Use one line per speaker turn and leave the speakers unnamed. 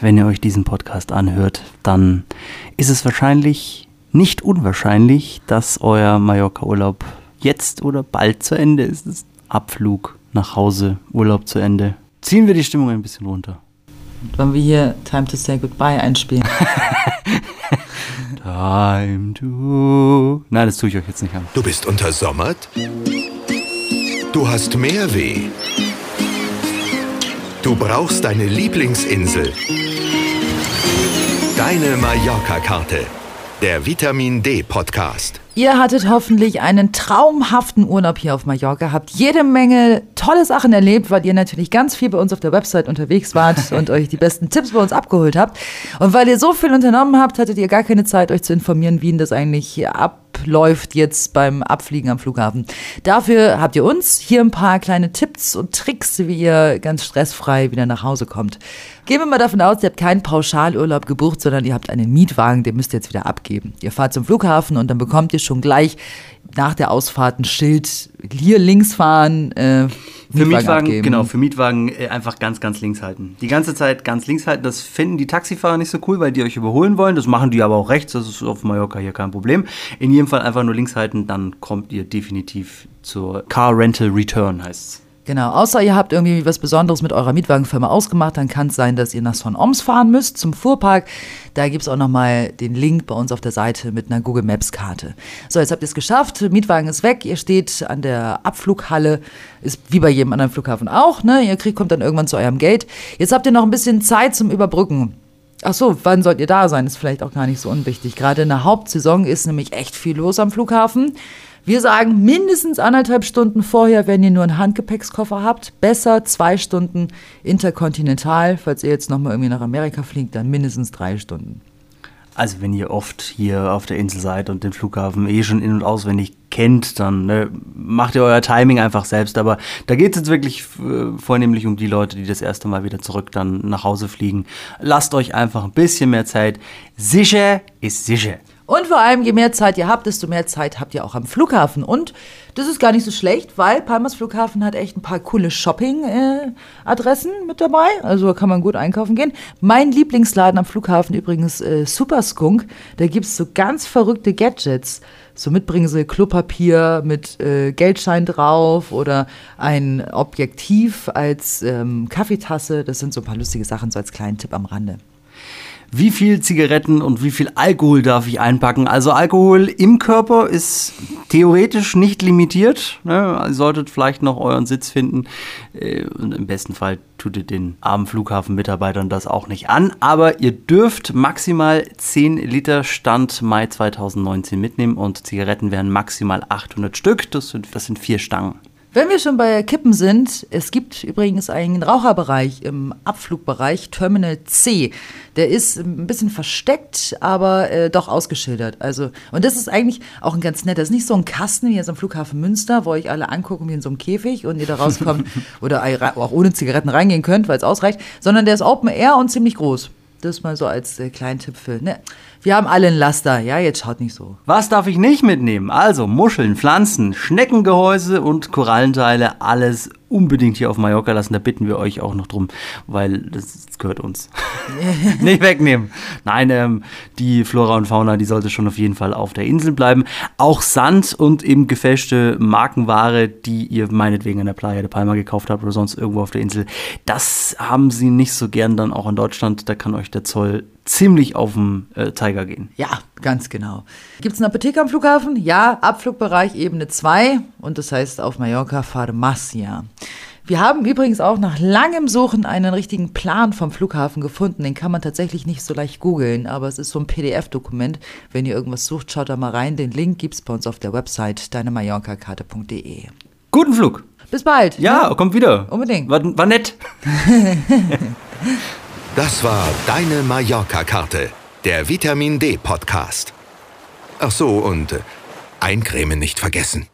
wenn ihr euch diesen Podcast anhört, dann ist es wahrscheinlich nicht unwahrscheinlich, dass euer Mallorca-Urlaub jetzt oder bald zu Ende ist. Es ist Abflug nach Hause, Urlaub zu Ende. Ziehen wir die Stimmung ein bisschen runter.
Wollen wir hier Time to Say Goodbye einspielen?
Time to. Nein, das tue ich euch jetzt nicht an.
Du bist untersommert? Du hast mehr weh. Du brauchst deine Lieblingsinsel. Deine Mallorca-Karte. Der Vitamin D Podcast.
Ihr hattet hoffentlich einen traumhaften Urlaub hier auf Mallorca, habt jede Menge tolle Sachen erlebt, weil ihr natürlich ganz viel bei uns auf der Website unterwegs wart und euch die besten Tipps bei uns abgeholt habt. Und weil ihr so viel unternommen habt, hattet ihr gar keine Zeit, euch zu informieren, wie denn das eigentlich hier abläuft jetzt beim Abfliegen am Flughafen. Dafür habt ihr uns hier ein paar kleine Tipps und Tricks, wie ihr ganz stressfrei wieder nach Hause kommt. Gehen wir mal davon aus, ihr habt keinen Pauschalurlaub gebucht, sondern ihr habt einen Mietwagen, den müsst ihr jetzt wieder abgeben. Ihr fahrt zum Flughafen und dann bekommt ihr schon gleich nach der Ausfahrt ein Schild, hier links fahren, äh,
Für Mietwagen,
abgeben.
genau, für Mietwagen äh, einfach ganz, ganz links halten. Die ganze Zeit ganz links halten, das finden die Taxifahrer nicht so cool, weil die euch überholen wollen. Das machen die aber auch rechts, das ist auf Mallorca hier kein Problem. In jedem Fall einfach nur links halten, dann kommt ihr definitiv zur Car Rental Return, heißt es.
Genau, außer ihr habt irgendwie was Besonderes mit eurer Mietwagenfirma ausgemacht, dann kann es sein, dass ihr nach Son Oms fahren müsst zum Fuhrpark. Da gibt es auch nochmal den Link bei uns auf der Seite mit einer Google Maps Karte. So, jetzt habt ihr es geschafft, Mietwagen ist weg, ihr steht an der Abflughalle, ist wie bei jedem anderen Flughafen auch, ne? Ihr kriegt, kommt dann irgendwann zu eurem Gate. Jetzt habt ihr noch ein bisschen Zeit zum Überbrücken. Ach so, wann sollt ihr da sein? Ist vielleicht auch gar nicht so unwichtig. Gerade in der Hauptsaison ist nämlich echt viel los am Flughafen. Wir sagen mindestens anderthalb Stunden vorher, wenn ihr nur einen Handgepäckskoffer habt. Besser zwei Stunden interkontinental. Falls ihr jetzt nochmal irgendwie nach Amerika fliegt, dann mindestens drei Stunden.
Also wenn ihr oft hier auf der Insel seid und den Flughafen eh schon in- und auswendig kennt, dann ne, macht ihr euer Timing einfach selbst. Aber da geht es jetzt wirklich äh, vornehmlich um die Leute, die das erste Mal wieder zurück dann nach Hause fliegen. Lasst euch einfach ein bisschen mehr Zeit. Sicher ist sicher.
Und vor allem, je mehr Zeit ihr habt, desto mehr Zeit habt ihr auch am Flughafen. Und das ist gar nicht so schlecht, weil Palmas Flughafen hat echt ein paar coole Shopping-Adressen mit dabei. Also kann man gut einkaufen gehen. Mein Lieblingsladen am Flughafen übrigens äh, Super Skunk. Da gibt's so ganz verrückte Gadgets. So mitbringen sie Klopapier mit äh, Geldschein drauf oder ein Objektiv als ähm, Kaffeetasse. Das sind so ein paar lustige Sachen, so als kleinen Tipp am Rande.
Wie viel Zigaretten und wie viel Alkohol darf ich einpacken? Also Alkohol im Körper ist theoretisch nicht limitiert. Ne? Ihr solltet vielleicht noch euren Sitz finden. Äh, Und im besten Fall tut ihr den armen Flughafenmitarbeitern das auch nicht an. Aber ihr dürft maximal 10 Liter Stand Mai 2019 mitnehmen und Zigaretten wären maximal 800 Stück. Das sind, das sind vier Stangen.
Wenn wir schon bei Kippen sind, es gibt übrigens einen Raucherbereich im Abflugbereich, Terminal C. Der ist ein bisschen versteckt, aber äh, doch ausgeschildert. Also, und das ist eigentlich auch ein ganz netter. Das ist nicht so ein Kasten wie jetzt am Flughafen Münster, wo euch alle angucken wie in so einem Käfig und ihr da rauskommt oder auch ohne Zigaretten reingehen könnt, weil es ausreicht, sondern der ist Open Air und ziemlich groß. Das mal so als äh, kleinen Tipp für. Ne? Wir haben alle ein Laster, ja, jetzt schaut nicht so.
Was darf ich nicht mitnehmen? Also Muscheln, Pflanzen, Schneckengehäuse und Korallenteile, alles unbedingt hier auf Mallorca lassen. Da bitten wir euch auch noch drum, weil das gehört uns. nicht wegnehmen. Nein, ähm, die Flora und Fauna, die sollte schon auf jeden Fall auf der Insel bleiben. Auch Sand und eben gefälschte Markenware, die ihr meinetwegen an der Playa de Palma gekauft habt oder sonst irgendwo auf der Insel, das haben sie nicht so gern dann auch in Deutschland. Da kann euch der Zoll ziemlich auf den äh, Tiger gehen.
Ja, ganz genau. Gibt es eine Apotheke am Flughafen? Ja, Abflugbereich Ebene 2 und das heißt auf Mallorca Pharmacia. Wir haben übrigens auch nach langem Suchen einen richtigen Plan vom Flughafen gefunden. Den kann man tatsächlich nicht so leicht googeln, aber es ist so ein PDF-Dokument. Wenn ihr irgendwas sucht, schaut da mal rein. Den Link gibt's bei uns auf der Website deinemallorcakarte.de.
Guten Flug!
Bis bald.
Ja,
ne?
kommt wieder.
Unbedingt.
War, war nett.
Das war Deine Mallorca-Karte. Der Vitamin D Podcast. Ach so, und äh, eincremen nicht vergessen.